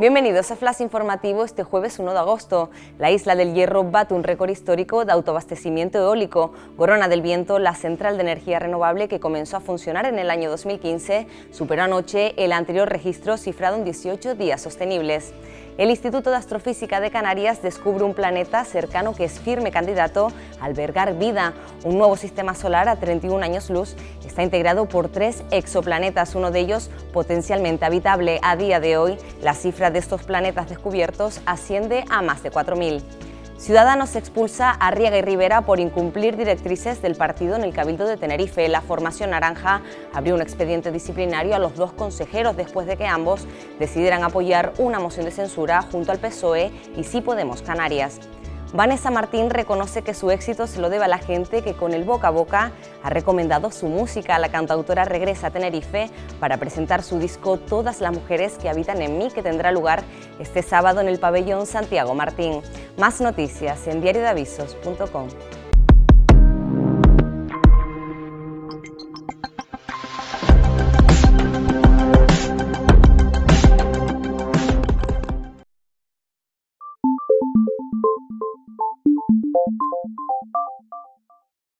Bienvenidos a Flash Informativo este jueves 1 de agosto. La isla del Hierro bate un récord histórico de autoabastecimiento eólico. Gorona del Viento, la central de energía renovable que comenzó a funcionar en el año 2015, superó anoche el anterior registro cifrado en 18 días sostenibles el Instituto de Astrofísica de Canarias descubre un planeta cercano que es firme candidato a albergar vida. Un nuevo sistema solar a 31 años luz está integrado por tres exoplanetas, uno de ellos potencialmente habitable. A día de hoy, la cifra de estos planetas descubiertos asciende a más de 4.000. Ciudadanos expulsa a Riega y Rivera por incumplir directrices del partido en el Cabildo de Tenerife. La formación naranja abrió un expediente disciplinario a los dos consejeros después de que ambos decidieran apoyar una moción de censura junto al PSOE y Sí Podemos Canarias. Vanessa Martín reconoce que su éxito se lo debe a la gente que con el boca a boca ha recomendado su música. a La cantautora regresa a Tenerife para presentar su disco Todas las mujeres que habitan en mí, que tendrá lugar este sábado en el pabellón Santiago Martín. Más noticias en diariodeavisos.com.